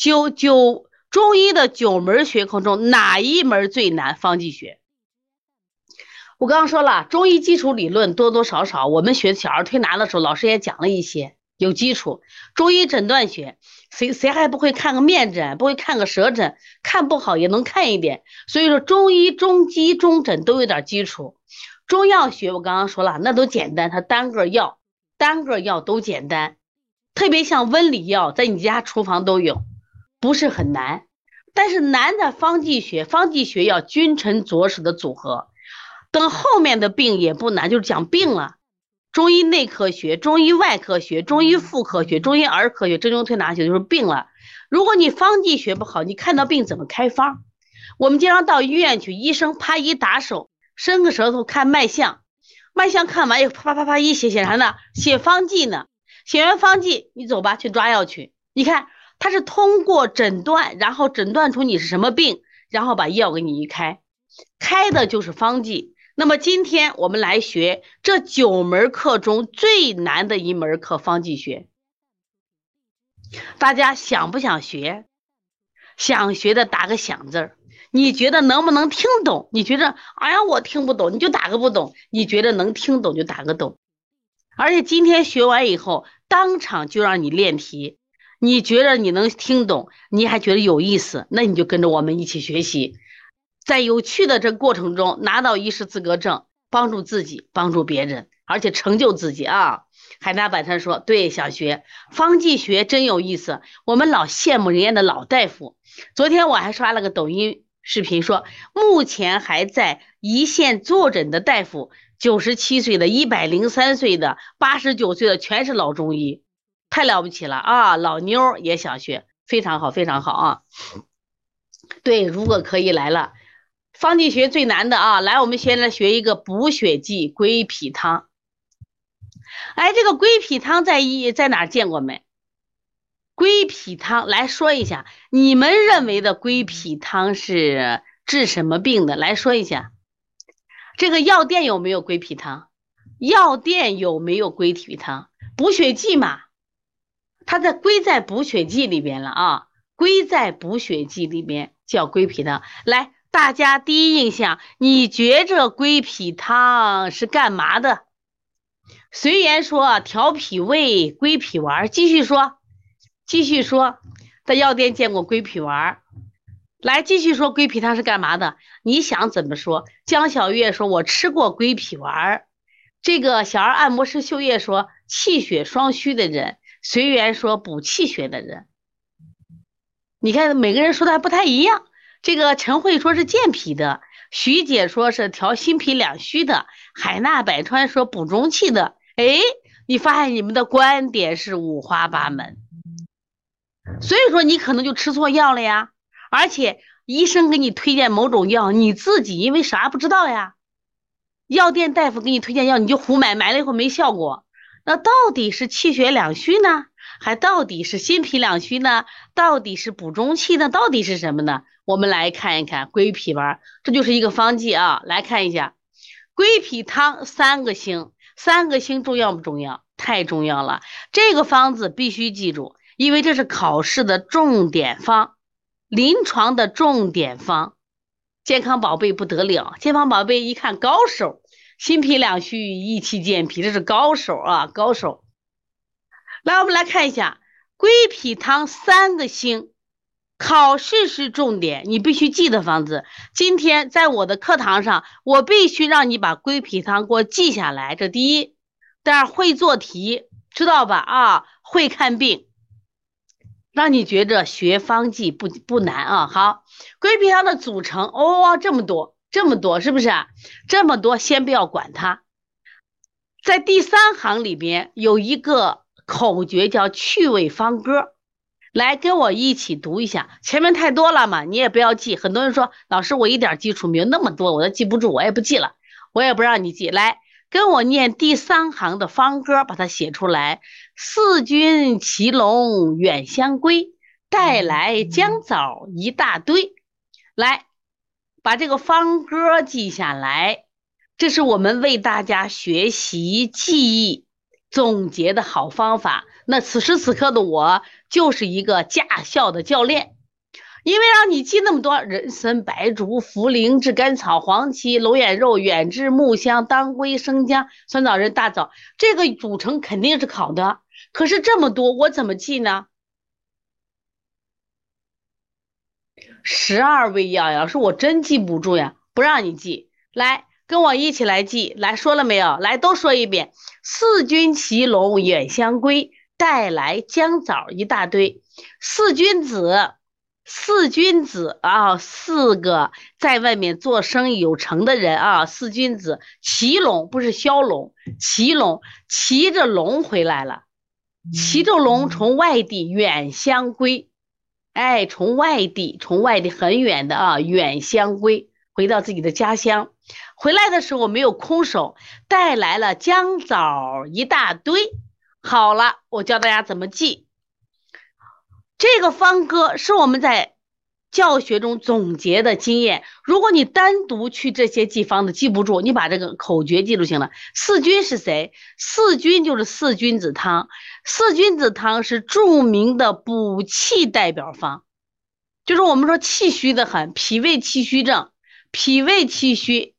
九九中医的九门学科中哪一门最难？方剂学。我刚刚说了，中医基础理论多多少少，我们学小儿推拿的时候，老师也讲了一些。有基础，中医诊断学，谁谁还不会看个面诊，不会看个舌诊，看不好也能看一点。所以说，中医、中基、中诊都有点基础。中药学我刚刚说了，那都简单，它单个药、单个药都简单。特别像温里药，在你家厨房都有，不是很难。但是难的方剂学，方剂学要君臣佐使的组合。等后面的病也不难，就是讲病了。中医内科学、中医外科学、中医妇科学、中医儿科学、针灸推拿学就是病了。如果你方剂学不好，你看到病怎么开方？我们经常到医院去，医生啪一打手，伸个舌头看脉象，脉象看完以后啪啪啪啪一写写啥呢？写方剂呢？写完方剂，你走吧，去抓药去。你看他是通过诊断，然后诊断出你是什么病，然后把药给你一开，开的就是方剂。那么今天我们来学这九门课中最难的一门课——方剂学。大家想不想学？想学的打个想字儿。你觉得能不能听懂？你觉得，哎呀，我听不懂，你就打个不懂。你觉得能听懂就打个懂。而且今天学完以后，当场就让你练题。你觉得你能听懂，你还觉得有意思，那你就跟着我们一起学习。在有趣的这过程中拿到医师资格证，帮助自己，帮助别人，而且成就自己啊！海纳百川说，对，想学方剂学真有意思。我们老羡慕人家的老大夫。昨天我还刷了个抖音视频，说目前还在一线坐诊的大夫，九十七岁的、一百零三岁的、八十九岁的，全是老中医，太了不起了啊！老妞也想学，非常好，非常好啊！对，如果可以来了。方剂学最难的啊，来，我们先来学一个补血剂归脾汤。哎，这个归脾汤在医在哪见过没？归脾汤来说一下，你们认为的归脾汤是治什么病的？来说一下，这个药店有没有归脾汤？药店有没有归脾汤？补血剂嘛，它在归在补血剂里边了啊，归在补血剂里边叫归脾汤。来。大家第一印象，你觉着归脾汤是干嘛的？随缘说调脾胃，归脾丸。继续说，继续说，在药店见过归脾丸。来，继续说归脾汤是干嘛的？你想怎么说？江小月说：“我吃过归脾丸。”这个小儿按摩师秀叶说：“气血双虚的人。”随缘说：“补气血的人。”你看，每个人说的还不太一样。这个陈慧说是健脾的，徐姐说是调心脾两虚的，海纳百川说补中气的。哎，你发现你们的观点是五花八门，所以说你可能就吃错药了呀。而且医生给你推荐某种药，你自己因为啥不知道呀？药店大夫给你推荐药，你就胡买，买了以后没效果，那到底是气血两虚呢？还到底是心脾两虚呢？到底是补中气呢？到底是什么呢？我们来看一看归脾丸，这就是一个方剂啊。来看一下归脾汤三个星，三个星重要不重要？太重要了！这个方子必须记住，因为这是考试的重点方，临床的重点方。健康宝贝不得了，健康宝贝一看高手，心脾两虚，益气健脾，这是高手啊，高手。来，我们来看一下归脾汤三个星，考试是重点，你必须记的方子。今天在我的课堂上，我必须让你把归脾汤给我记下来。这第一，第二会做题，知道吧？啊，会看病，让你觉着学方剂不不难啊。好，归脾汤的组成哦，这么多，这么多，是不是啊？这么多，先不要管它，在第三行里边有一个。口诀叫趣味方歌，来跟我一起读一下。前面太多了嘛，你也不要记。很多人说老师，我一点基础没有那么多，我都记不住，我也不记了，我也不让你记。来跟我念第三行的方歌，把它写出来。四君骑龙远相归，带来姜枣一大堆。来把这个方歌记下来，这是我们为大家学习记忆。总结的好方法，那此时此刻的我就是一个驾校的教练。因为让你记那么多，人参、白术、茯苓、炙甘草、黄芪、龙眼肉、远志、木香、当归、生姜、酸枣仁、大枣，这个组成肯定是考的。可是这么多，我怎么记呢？十二味药呀，说我真记不住呀，不让你记，来跟我一起来记。来说了没有？来都说一遍：四君骑龙远香归，带来姜枣一大堆。四君子，四君子啊，四个在外面做生意有成的人啊。四君子骑龙不是骁龙，骑龙骑着龙回来了，骑着龙从外地远乡归。哎，从外地，从外地很远的啊，远乡归，回到自己的家乡，回来的时候没有空手，带来了姜枣一大堆。好了，我教大家怎么记。这个方歌是我们在。教学中总结的经验，如果你单独去这些记方子记不住，你把这个口诀记住行了。四君是谁？四君就是四君子汤。四君子汤是著名的补气代表方，就是我们说气虚的很，脾胃气虚症，脾胃气虚，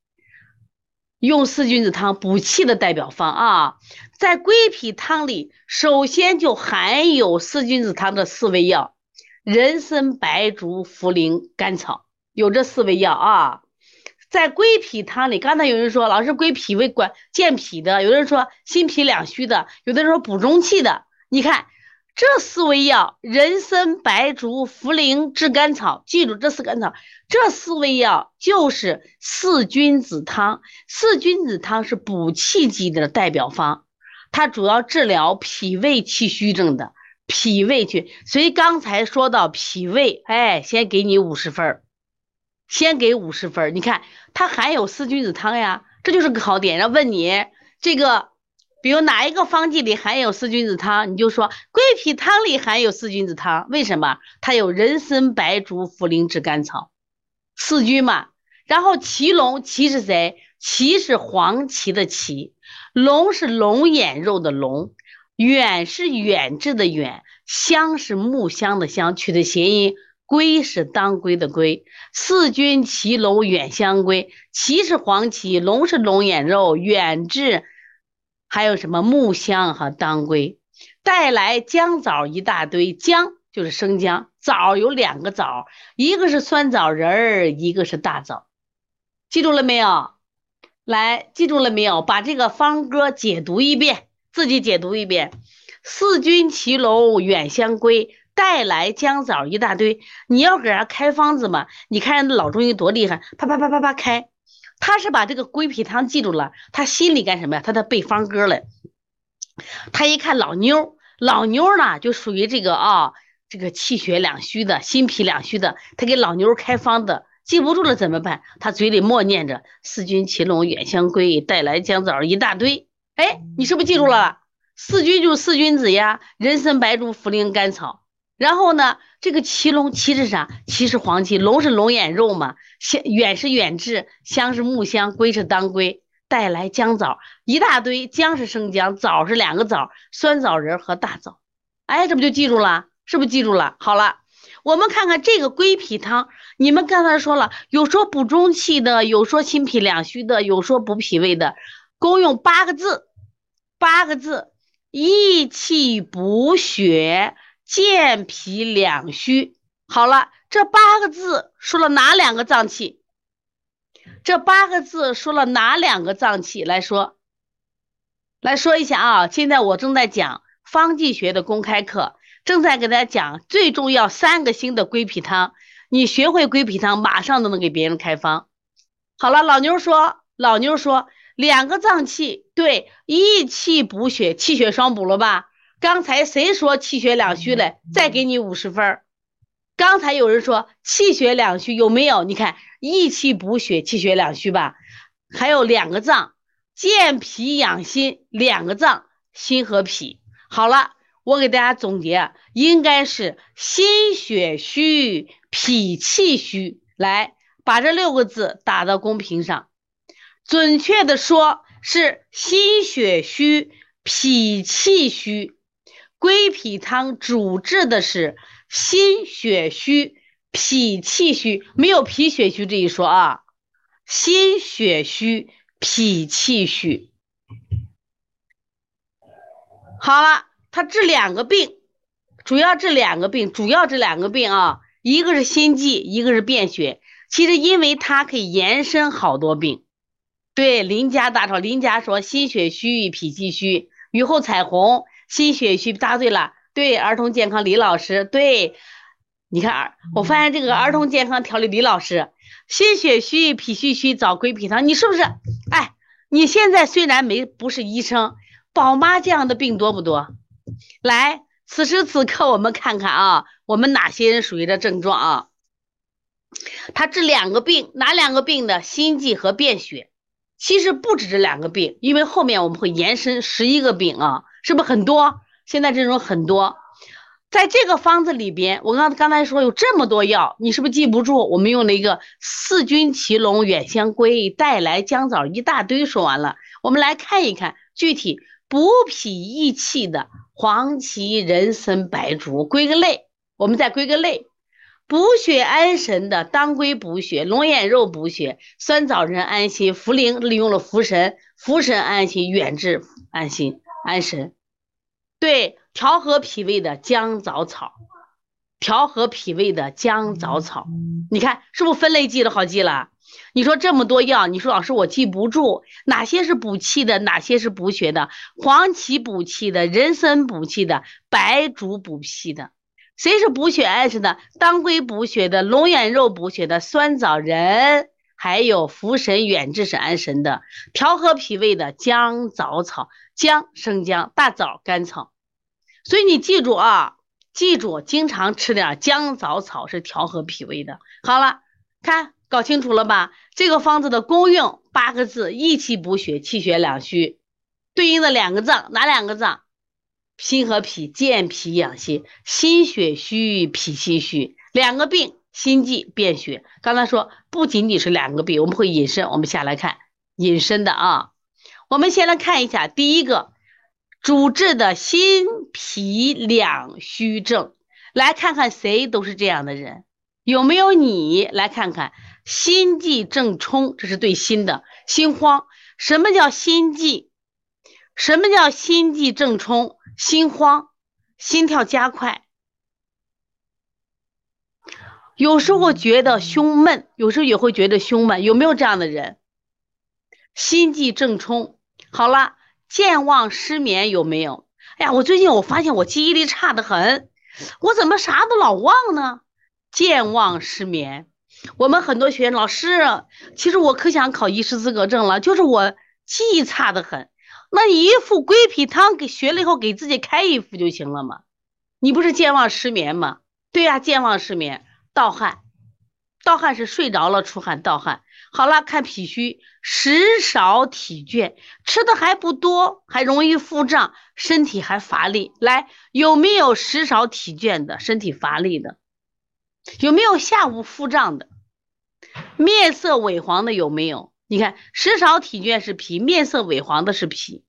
用四君子汤补气的代表方啊。在归脾汤里，首先就含有四君子汤的四味药。人参、白术、茯苓、甘草，有这四味药啊。在归脾汤里，刚才有人说老师归脾胃管健脾的，有人说心脾两虚的，有的人说补中气的。你看这四味药：人参、白术、茯苓、炙甘草。记住这四甘草，这四味药就是四君子汤。四君子汤是补气机的代表方，它主要治疗脾胃气虚症的。脾胃去，所以刚才说到脾胃，哎，先给你五十分先给五十分你看它含有四君子汤呀，这就是个考点。然后问你这个，比如哪一个方剂里含有四君子汤，你就说归脾汤里含有四君子汤。为什么？它有人参、白术、茯苓、炙甘草，四君嘛。然后祁龙，祁是谁？祁是黄芪的芪，龙是龙眼肉的龙。远是远志的远，香是木香的香，取的谐音。归是当归的归。四君齐龙远香归，齐是黄芪，龙是龙眼肉，远志还有什么木香和当归，带来姜枣一大堆。姜就是生姜，枣有两个枣，一个是酸枣仁儿，一个是大枣。记住了没有？来，记住了没有？把这个方歌解读一遍。自己解读一遍：四君骑龙远香归，带来姜枣一大堆。你要给人开方子嘛？你看人老中医多厉害，啪啪啪啪啪开。他是把这个归脾汤记住了，他心里干什么呀？他在背方歌嘞。他一看老妞，老妞呢就属于这个啊，这个气血两虚的，心脾两虚的。他给老妞开方子，记不住了怎么办？他嘴里默念着：四君擒龙远香归，带来姜枣一大堆。哎，你是不是记住了？四君就是四君子呀，人参、白术、茯苓、甘草。然后呢，这个祁龙，祁是啥？祁是黄芪，龙是龙眼肉嘛。香远是远志，香是木香，归是当归，带来姜枣一大堆。姜是生姜，枣是两个枣，酸枣仁和大枣。哎，这不就记住了？是不是记住了？好了，我们看看这个归脾汤。你们刚才说了，有说补中气的，有说心脾两虚的，有说补脾胃的。功用八个字，八个字：益气补血，健脾两虚。好了，这八个字说了哪两个脏器？这八个字说了哪两个脏器？来说，来说一下啊！现在我正在讲方剂学的公开课，正在给大家讲最重要三个星的归脾汤。你学会归脾汤，马上都能给别人开方。好了，老妞说，老妞说。两个脏器，对，益气补血，气血双补了吧？刚才谁说气血两虚嘞？再给你五十分。刚才有人说气血两虚有没有？你看益气补血，气血两虚吧？还有两个脏，健脾养心，两个脏，心和脾。好了，我给大家总结，应该是心血虚，脾气虚。来，把这六个字打到公屏上。准确的说，是心血虚，脾气虚。归脾汤主治的是心血虚、脾气虚，没有脾血虚这一说啊。心血虚、脾气虚。好了，他治两个病，主要治两个病，主要这两个病啊，一个是心悸，一个是便血。其实因为它可以延伸好多病。对，邻家大吵，邻家说心血虚与、脾气虚。雨后彩虹，心血虚，答对了。对，儿童健康李老师，对，你看，我发现这个儿童健康调理李老师，心血虚、脾虚虚找归脾汤，你是不是？哎，你现在虽然没不是医生，宝妈这样的病多不多？来，此时此刻我们看看啊，我们哪些人属于这症状啊？他治两个病，哪两个病呢？心悸和便血。其实不止这两个病，因为后面我们会延伸十一个病啊，是不是很多？现在这种很多，在这个方子里边，我刚刚才说有这么多药，你是不是记不住？我们用了一个四君骑龙、远香归、带来姜枣一大堆，说完了，我们来看一看具体补脾益气的黄芪、人参、白术，归个类，我们再归个类。补血安神的当归补血，龙眼肉补血，酸枣仁安心，茯苓利用了茯神，茯神安心，远志安心安神。对，调和脾胃的姜枣草，调和脾胃的姜枣草，你看是不是分类记得好记了？你说这么多药，你说老师我记不住，哪些是补气的，哪些是补血的？黄芪补气的，人参补气的，白术补脾的。谁是补血安神的？当归补血的，龙眼肉补血的，酸枣仁，还有茯神、远志是安神的，调和脾胃的姜枣草，姜生姜，大枣甘草。所以你记住啊，记住，经常吃点姜枣草是调和脾胃的。好了，看搞清楚了吧？这个方子的功用八个字：益气补血，气血两虚，对应的两个脏哪两个脏？心和脾，健脾养心，心血虚，脾气虚，两个病，心悸便血。刚才说不仅仅是两个病，我们会引申，我们下来看引申的啊。我们先来看一下第一个主治的心脾两虚症，来看看谁都是这样的人，有没有你？来看看心悸正冲，这是对心的心慌。什么叫心悸？什么叫心悸正冲？心慌，心跳加快，有时候觉得胸闷，有时候也会觉得胸闷，有没有这样的人？心悸正冲，好了，健忘失眠有没有？哎呀，我最近我发现我记忆力差的很，我怎么啥都老忘呢？健忘失眠，我们很多学员老师，其实我可想考医师资格证了，就是我记忆差的很。那一副归脾汤给学了以后，给自己开一副就行了嘛？你不是健忘失眠吗？对呀，健忘失眠，盗汗，盗汗是睡着了出汗，盗汗。好了，看脾虚，食少体倦，吃的还不多，还容易腹胀，身体还乏力。来，有没有食少体倦的，身体乏力的？有没有下午腹胀的？面色萎黄的有没有？你看，食少体倦是脾，面色萎黄的是脾，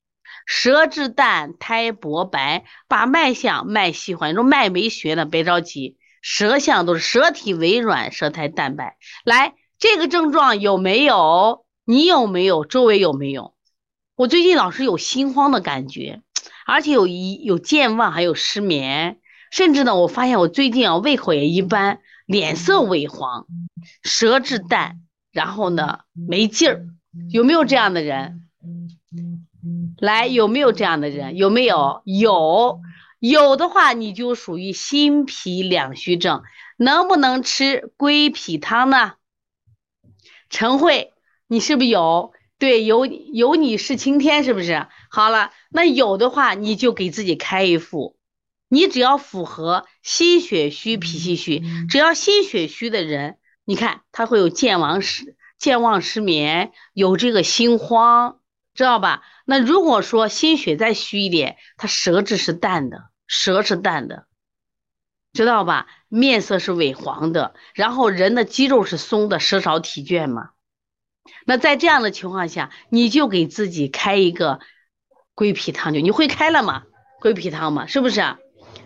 舌质淡，苔薄白，把脉象脉细缓，说脉没学呢，别着急，舌象都是舌体微软，舌苔淡白。来，这个症状有没有？你有没有？周围有没有？我最近老是有心慌的感觉，而且有一有健忘，还有失眠，甚至呢，我发现我最近啊胃口也一般，脸色萎黄，舌质淡。然后呢，没劲儿，有没有这样的人？来，有没有这样的人？有没有？有，有的话你就属于心脾两虚症，能不能吃归脾汤呢？陈慧，你是不是有？对，有有你是晴天，是不是？好了，那有的话你就给自己开一副，你只要符合心血虚、脾气虚，只要心血虚的人。你看，他会有健忘失、健忘失眠，有这个心慌，知道吧？那如果说心血再虚一点，他舌质是淡的，舌是淡的，知道吧？面色是萎黄的，然后人的肌肉是松的，舌少体倦嘛。那在这样的情况下，你就给自己开一个归脾汤就，你会开了吗？归脾汤嘛，是不是？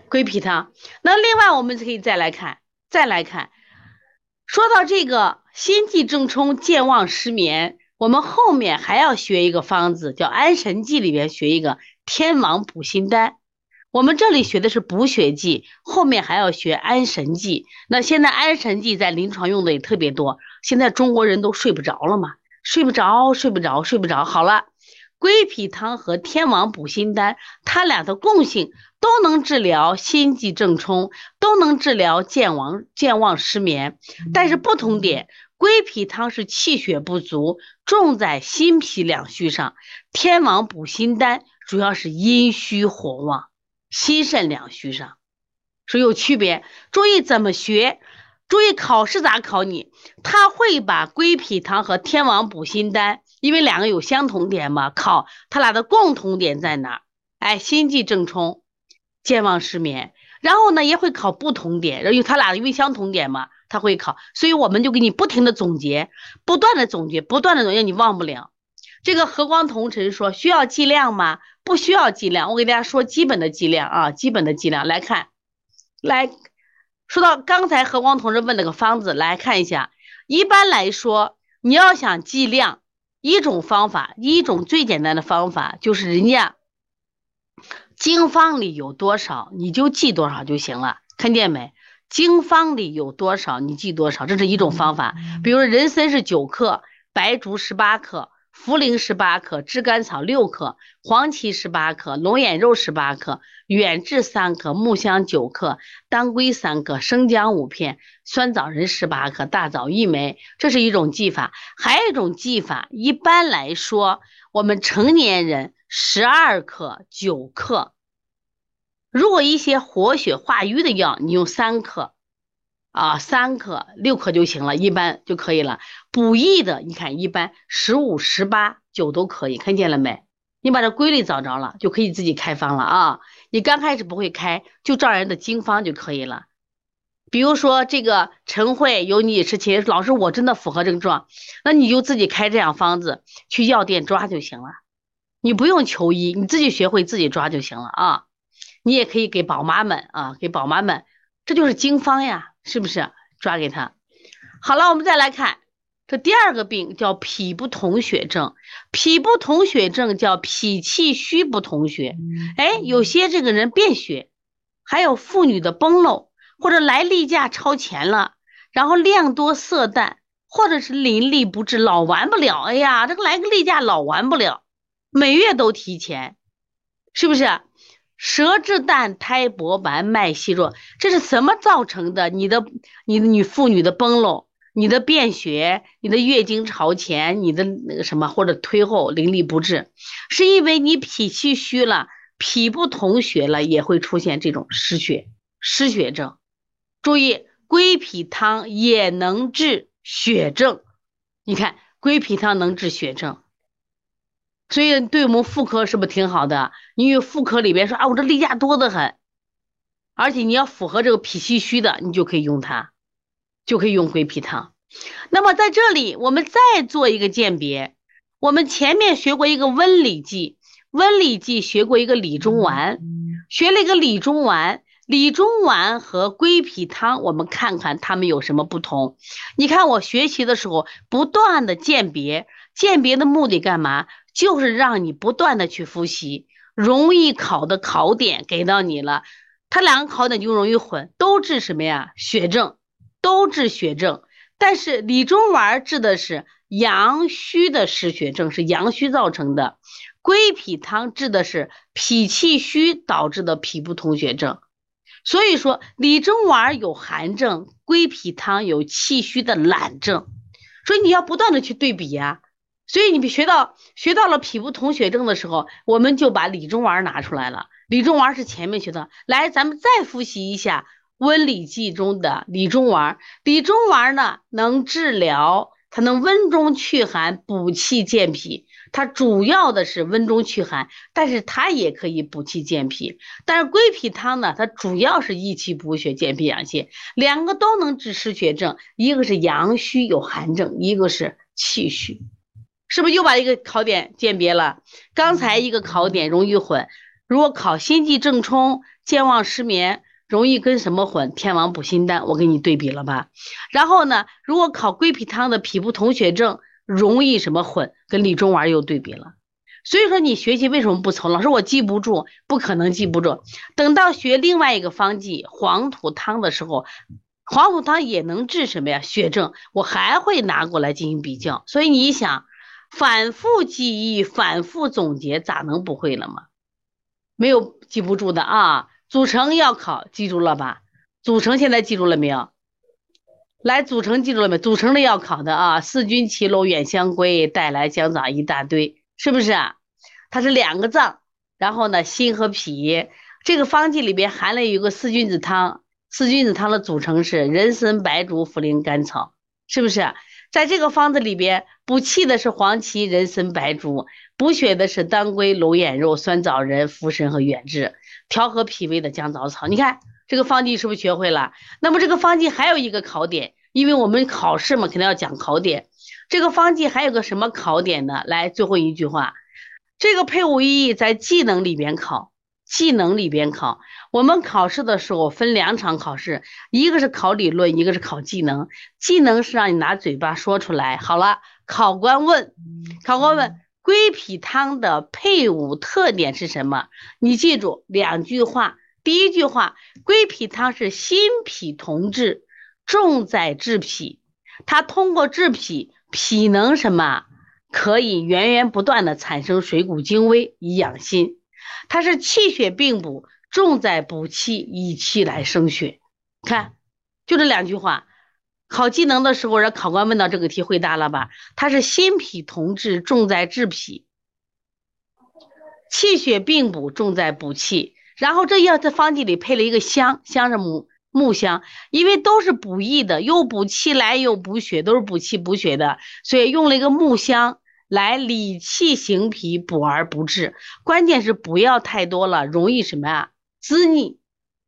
归脾汤。那另外我们可以再来看，再来看，说到这个心悸正冲、健忘失眠，我们后面还要学一个方子，叫安神剂里边学一个天王补心丹。我们这里学的是补血剂，后面还要学安神剂。那现在安神剂在临床用的也特别多。现在中国人都睡不着了嘛，睡不着，睡不着，睡不着。好了，归脾汤和天王补心丹，它俩的共性都能治疗心悸正冲，都能治疗健忘健忘失眠。但是不同点，归脾汤是气血不足，重在心脾两虚上；天王补心丹主要是阴虚火旺。心肾两虚上，所以有区别。注意怎么学，注意考试咋考你？他会把归脾汤和天王补心丹，因为两个有相同点嘛，考他俩的共同点在哪？哎，心悸正冲，健忘失眠。然后呢，也会考不同点，因为他俩因为相同点嘛，他会考。所以我们就给你不停的总结，不断的总结，不断的总结，你忘不了。这个和光同尘说需要剂量吗？不需要剂量，我给大家说基本的剂量啊，基本的剂量来看，来说到刚才何光同志问那个方子，来看一下。一般来说，你要想剂量，一种方法，一种最简单的方法就是人家经方里有多少，你就记多少就行了。看见没？经方里有多少，你记多少，这是一种方法。比如人参是九克，白术十八克。茯苓十八克，炙甘草六克，黄芪十八克，龙眼肉十八克，远志三克，木香九克，当归三克，生姜五片，酸枣仁十八克，大枣一枚。这是一种技法。还有一种技法，一般来说，我们成年人十二克、九克。如果一些活血化瘀的药，你用三克。啊，三克、六克就行了，一般就可以了。补益的，你看一般十五、十八、九都可以，看见了没？你把这规律找着了，就可以自己开方了啊。你刚开始不会开，就照人的经方就可以了。比如说这个陈慧有你吃亲，老师我真的符合症状，那你就自己开这样方子，去药店抓就行了。你不用求医，你自己学会自己抓就行了啊。你也可以给宝妈们啊，给宝妈们，这就是经方呀。是不是抓给他？好了，我们再来看这第二个病，叫脾不统血症。脾不统血症叫脾气虚不统血。哎，有些这个人便血，还有妇女的崩漏，或者来例假超前了，然后量多色淡，或者是淋漓不至，老完不了。哎呀，这个来个例假老完不了，每月都提前，是不是？舌质淡，苔薄白，脉细弱，这是什么造成的？你的、你的女妇女的崩漏，你的便血，你的月经朝前，你的那个什么或者推后淋漓不治，是因为你脾气虚了，脾不统血了，也会出现这种失血、失血症。注意，归脾汤也能治血症。你看，归脾汤能治血症。所以对我们妇科是不是挺好的？因为妇科里边说啊，我这例假多得很，而且你要符合这个脾气虚的，你就可以用它，就可以用归脾汤。那么在这里，我们再做一个鉴别。我们前面学过一个温里剂，温里剂学过一个理中丸，学了一个理中丸，理中丸和归脾汤，我们看看它们有什么不同。你看我学习的时候不断的鉴别，鉴别的目的干嘛？就是让你不断的去复习，容易考的考点给到你了，它两个考点就容易混，都治什么呀？血症，都治血症。但是理中丸治的是阳虚的失血症，是阳虚造成的；归脾汤治的是脾气虚导致的脾不统血症。所以说，理中丸有寒症，归脾汤有气虚的懒症。所以你要不断的去对比呀。所以你学到学到了脾不统血症的时候，我们就把理中丸拿出来了。理中丸是前面学的，来，咱们再复习一下温里剂中的理中丸。理中丸呢，能治疗，它能温中祛寒、补气健脾。它主要的是温中祛寒，但是它也可以补气健脾。但是归脾汤呢，它主要是益气补血、健脾养血，两个都能治失血症。一个是阳虚有寒症，一个是气虚。是不是又把一个考点鉴别了？刚才一个考点容易混，如果考心悸正冲、健忘失眠，容易跟什么混？天王补心丹，我给你对比了吧？然后呢，如果考归脾汤的脾不统血症，容易什么混？跟理中丸又对比了。所以说你学习为什么不从？老师我记不住，不可能记不住。等到学另外一个方剂黄土汤的时候，黄土汤也能治什么呀？血症，我还会拿过来进行比较。所以你想，反复记忆，反复总结，咋能不会了吗？没有记不住的啊。组成要考，记住了吧？组成现在记住了没有？来，组成记住了没？组成的要考的啊，四君齐龙远香归，带来姜枣一大堆，是不是啊？它是两个脏，然后呢，心和脾。这个方剂里边含了有个四君子汤，四君子汤的组成是人参、白术、茯苓、甘草，是不是？在这个方子里边，补气的是黄芪、人参、白术，补血的是当归、龙眼肉、酸枣仁、茯神和远志，调和脾胃的姜枣草。你看这个方剂是不是学会了？那么这个方剂还有一个考点，因为我们考试嘛，肯定要讲考点。这个方剂还有个什么考点呢？来，最后一句话。这个配伍意义在技能里边考，技能里边考。我们考试的时候分两场考试，一个是考理论，一个是考技能。技能是让你拿嘴巴说出来。好了，考官问，考官问归脾汤的配伍特点是什么？你记住两句话。第一句话，归脾汤是心脾同治，重在治脾，它通过治脾，脾能什么？可以源源不断的产生水谷精微以养心，它是气血并补，重在补气，以气来生血。看，就这两句话。考技能的时候，让考官问到这个题，回答了吧？它是心脾同治，重在治脾；气血并补，重在补气。然后这药在方剂里配了一个香，香是木木香，因为都是补益的，又补气来又补血，都是补气补血的，所以用了一个木香。来理气行脾，补而不滞。关键是不要太多了，容易什么呀？滋腻，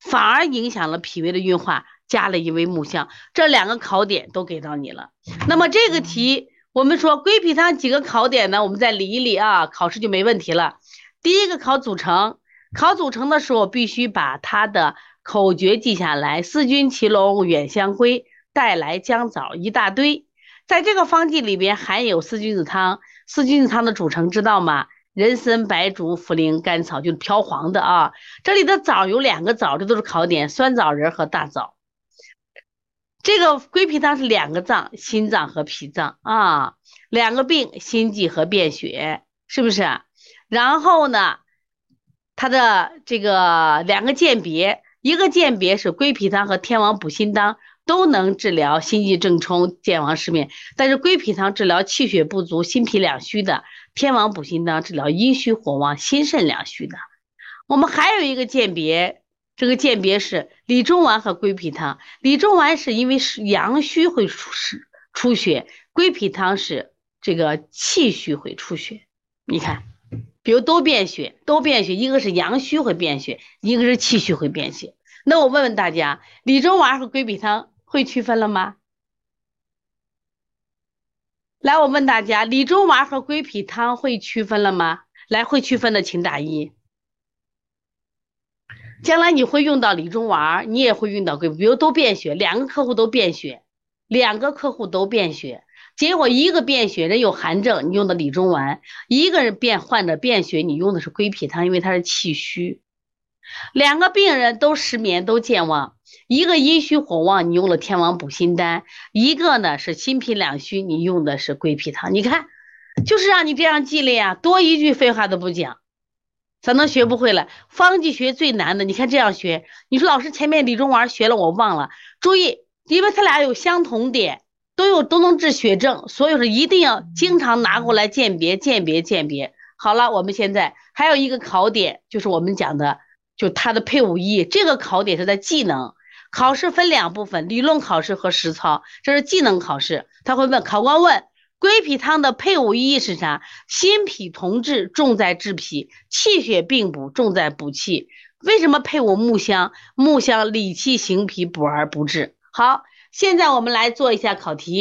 反而影响了脾胃的运化。加了一味木香，这两个考点都给到你了。那么这个题，我们说归脾汤几个考点呢？我们再理一理啊，考试就没问题了。第一个考组成，考组成的时候必须把它的口诀记下来：四君齐龙远香归，带来姜枣一大堆。在这个方剂里边含有四君子汤，四君子汤的组成知道吗？人参、白术、茯苓、甘草，就是飘黄的啊。这里的枣有两个枣，这都是考点，酸枣仁和大枣。这个归脾汤是两个脏，心脏和脾脏啊，两个病，心悸和便血，是不是？然后呢，它的这个两个鉴别，一个鉴别是归脾汤和天王补心汤。都能治疗心悸正冲、健忘失眠，但是归脾汤治疗气血不足、心脾两虚的，天王补心汤治疗阴虚火旺、心肾两虚的。我们还有一个鉴别，这个鉴别是理中丸和归脾汤。理中丸是因为是阳虚会出是出血，归脾汤是这个气虚会出血。你看，比如都便血，都便血，一个是阳虚会便血，一个是气虚会便血。那我问问大家，理中丸和归脾汤。会区分了吗？来，我问大家，理中丸和归脾汤会区分了吗？来，会区分的请打一。将来你会用到理中丸，你也会用到归，比如都便血，两个客户都便血，两个客户都便血，结果一个便血人有寒症，你用的理中丸；一个人便患者便血，你用的是归脾汤，因为他是气虚。两个病人都失眠，都健忘。一个阴虚火旺，你用了天王补心丹；一个呢是心脾两虚，你用的是归脾汤。你看，就是让你这样记了呀，多一句废话都不讲，咋能学不会了？方剂学最难的，你看这样学。你说老师前面理中丸学了，我忘了。注意，因为他俩有相同点，都有都能治血症，所以说一定要经常拿过来鉴别、鉴别、鉴别。好了，我们现在还有一个考点，就是我们讲的。就它的配伍意义，这个考点是在技能考试分两部分，理论考试和实操。这是技能考试，他会问考官问归脾汤的配伍意义是啥？心脾同治，重在治脾；气血并补，重在补气。为什么配伍木香？木香理气行脾，补而不治。好，现在我们来做一下考题。